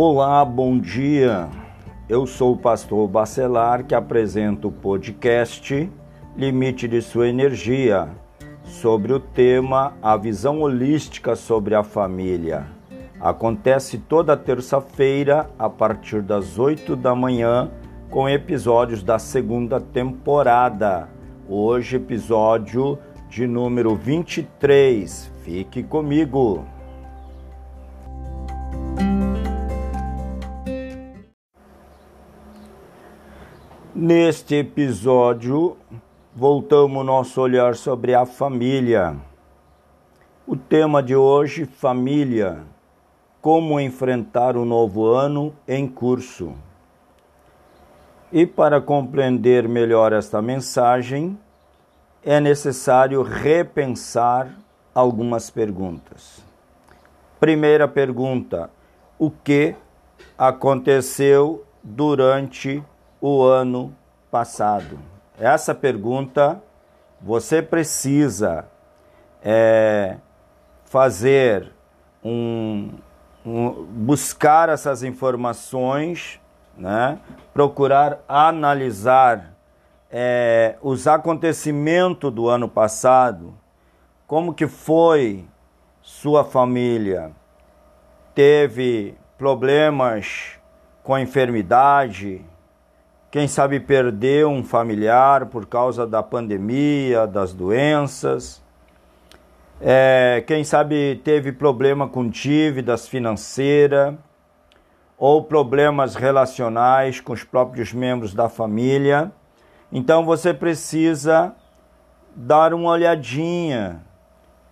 Olá, bom dia. Eu sou o pastor Bacelar que apresento o podcast Limite de Sua Energia sobre o tema A Visão Holística sobre a Família. Acontece toda terça-feira a partir das 8 da manhã com episódios da segunda temporada. Hoje, episódio de número 23. Fique comigo. Neste episódio, voltamos nosso olhar sobre a família. O tema de hoje, família. Como enfrentar o novo ano em curso. E para compreender melhor esta mensagem, é necessário repensar algumas perguntas. Primeira pergunta: o que aconteceu durante o ano passado? Essa pergunta você precisa é, fazer um, um, buscar essas informações, né? procurar analisar é, os acontecimentos do ano passado, como que foi sua família, teve problemas com a enfermidade, quem sabe perdeu um familiar por causa da pandemia, das doenças. É, quem sabe teve problema com dívidas financeiras ou problemas relacionais com os próprios membros da família. Então você precisa dar uma olhadinha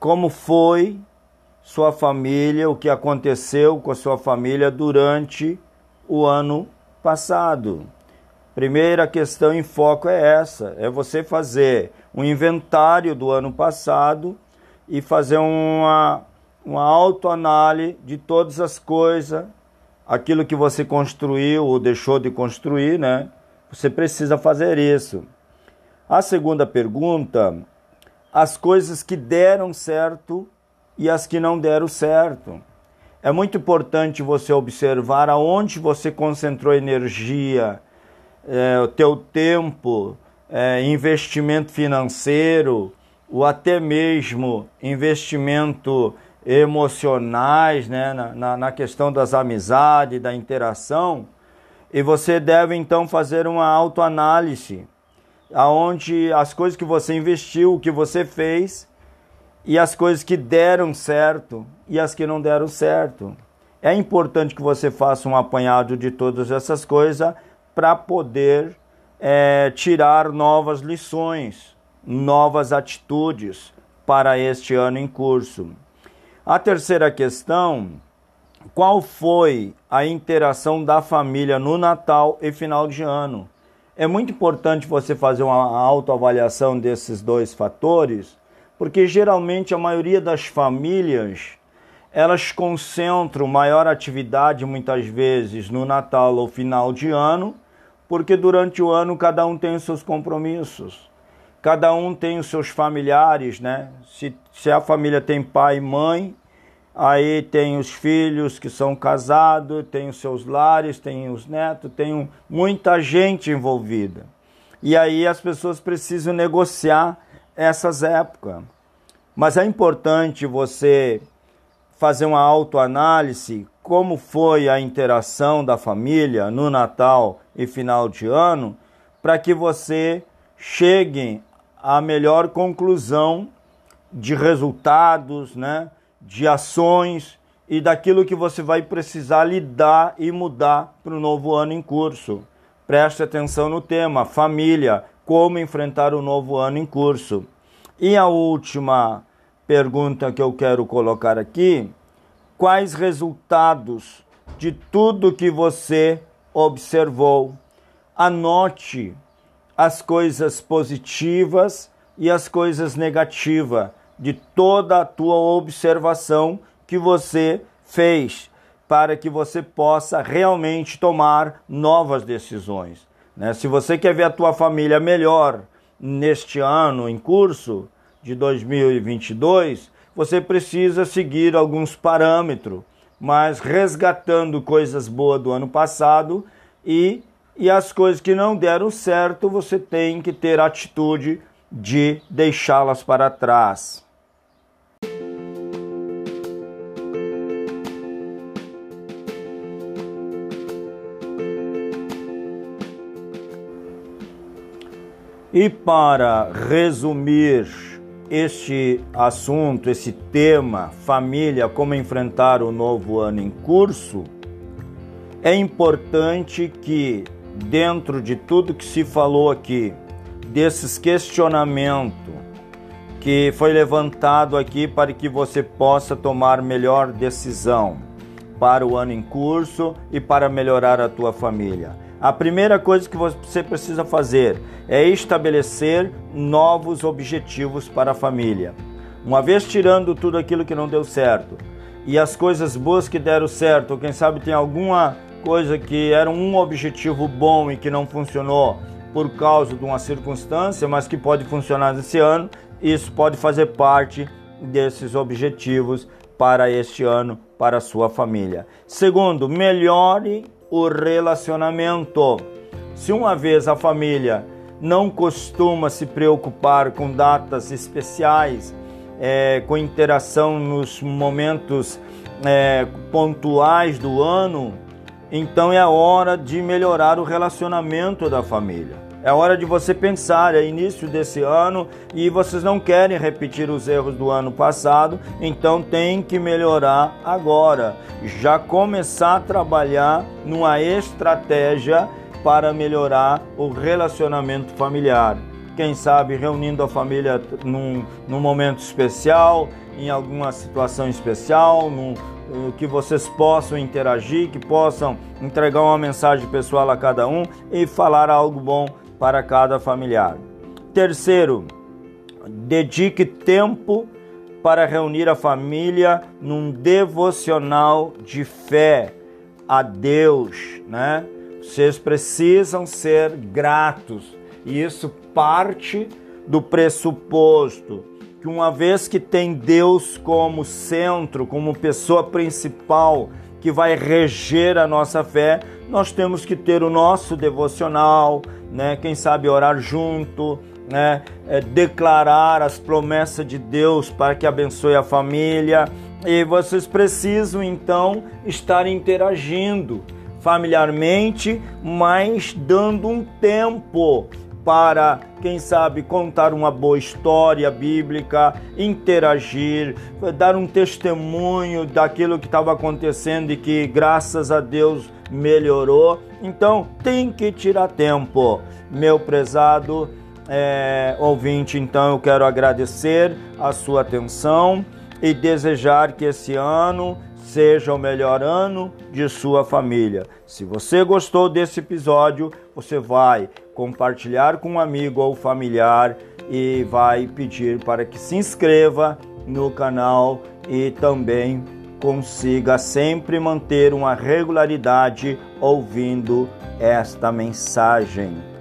como foi sua família, o que aconteceu com a sua família durante o ano passado. Primeira questão em foco é essa: é você fazer um inventário do ano passado e fazer uma, uma autoanálise de todas as coisas, aquilo que você construiu ou deixou de construir, né? Você precisa fazer isso. A segunda pergunta: as coisas que deram certo e as que não deram certo. É muito importante você observar aonde você concentrou energia, é, o teu tempo, é, investimento financeiro, ou até mesmo investimento emocionais, né, na, na questão das amizades, da interação, e você deve então fazer uma autoanálise, aonde as coisas que você investiu, o que você fez, e as coisas que deram certo e as que não deram certo. É importante que você faça um apanhado de todas essas coisas para poder é, tirar novas lições, novas atitudes para este ano em curso. A terceira questão: qual foi a interação da família no Natal e final de ano? É muito importante você fazer uma autoavaliação desses dois fatores, porque geralmente a maioria das famílias elas concentram maior atividade muitas vezes no Natal ou final de ano porque durante o ano cada um tem os seus compromissos, cada um tem os seus familiares, né? Se, se a família tem pai e mãe, aí tem os filhos que são casados, tem os seus lares, tem os netos, tem muita gente envolvida. E aí as pessoas precisam negociar essas épocas. Mas é importante você fazer uma autoanálise como foi a interação da família no Natal e final de ano, para que você chegue à melhor conclusão de resultados, né, de ações e daquilo que você vai precisar lidar e mudar para o novo ano em curso. Preste atenção no tema família, como enfrentar o novo ano em curso. E a última pergunta que eu quero colocar aqui quais resultados de tudo que você observou. Anote as coisas positivas e as coisas negativas de toda a tua observação que você fez, para que você possa realmente tomar novas decisões. Né? Se você quer ver a tua família melhor neste ano em curso de 2022, você precisa seguir alguns parâmetros mas resgatando coisas boas do ano passado e, e as coisas que não deram certo, você tem que ter a atitude de deixá-las para trás. E para resumir este assunto, esse tema, família, como enfrentar o novo ano em curso, é importante que, dentro de tudo que se falou aqui, desses questionamentos que foi levantado aqui para que você possa tomar melhor decisão para o ano em curso e para melhorar a tua família. A primeira coisa que você precisa fazer é estabelecer novos objetivos para a família. Uma vez tirando tudo aquilo que não deu certo e as coisas boas que deram certo, ou quem sabe tem alguma coisa que era um objetivo bom e que não funcionou por causa de uma circunstância, mas que pode funcionar esse ano, isso pode fazer parte desses objetivos para este ano, para a sua família. Segundo, melhore o relacionamento. Se uma vez a família não costuma se preocupar com datas especiais, é, com interação nos momentos é, pontuais do ano, então é hora de melhorar o relacionamento da família. É hora de você pensar, é início desse ano e vocês não querem repetir os erros do ano passado, então tem que melhorar agora. Já começar a trabalhar numa estratégia para melhorar o relacionamento familiar. Quem sabe reunindo a família num, num momento especial, em alguma situação especial, num, eh, que vocês possam interagir, que possam entregar uma mensagem pessoal a cada um e falar algo bom para cada familiar. Terceiro, dedique tempo para reunir a família num devocional de fé a Deus, né? Vocês precisam ser gratos. E isso parte do pressuposto que uma vez que tem Deus como centro, como pessoa principal que vai reger a nossa fé, nós temos que ter o nosso devocional, né? Quem sabe orar junto, né? É, declarar as promessas de Deus para que abençoe a família. E vocês precisam então estar interagindo familiarmente, mas dando um tempo para, quem sabe, contar uma boa história bíblica, interagir, dar um testemunho daquilo que estava acontecendo e que, graças a Deus, melhorou. Então, tem que tirar tempo, meu prezado é, ouvinte. Então, eu quero agradecer a sua atenção e desejar que esse ano seja o melhor ano de sua família. Se você gostou desse episódio, você vai compartilhar com um amigo ou familiar e vai pedir para que se inscreva no canal e também consiga sempre manter uma regularidade ouvindo esta mensagem.